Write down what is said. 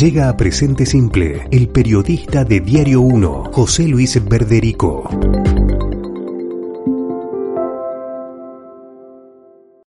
Llega a Presente Simple el periodista de Diario 1, José Luis Verderico.